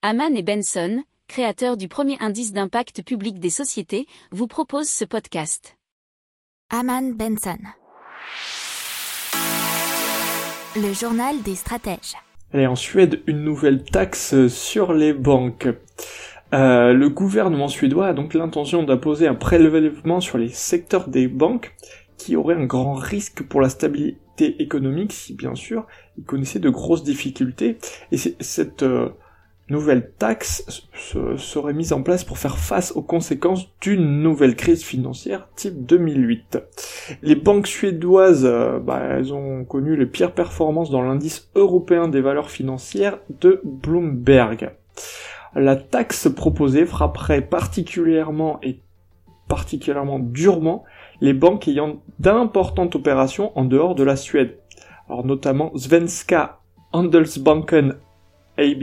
Haman et Benson, créateurs du premier indice d'impact public des sociétés, vous proposent ce podcast. Haman Benson. Le journal des stratèges. Allez, en Suède, une nouvelle taxe sur les banques. Euh, le gouvernement suédois a donc l'intention d'imposer un prélèvement sur les secteurs des banques qui aurait un grand risque pour la stabilité économique si bien sûr il connaissait de grosses difficultés et cette euh, nouvelle taxe serait mise en place pour faire face aux conséquences d'une nouvelle crise financière type 2008. Les banques suédoises, euh, bah, elles ont connu les pires performances dans l'indice européen des valeurs financières de Bloomberg. La taxe proposée frapperait particulièrement et particulièrement durement les banques ayant d'importantes opérations en dehors de la Suède. Alors notamment Svenska Handelsbanken AB,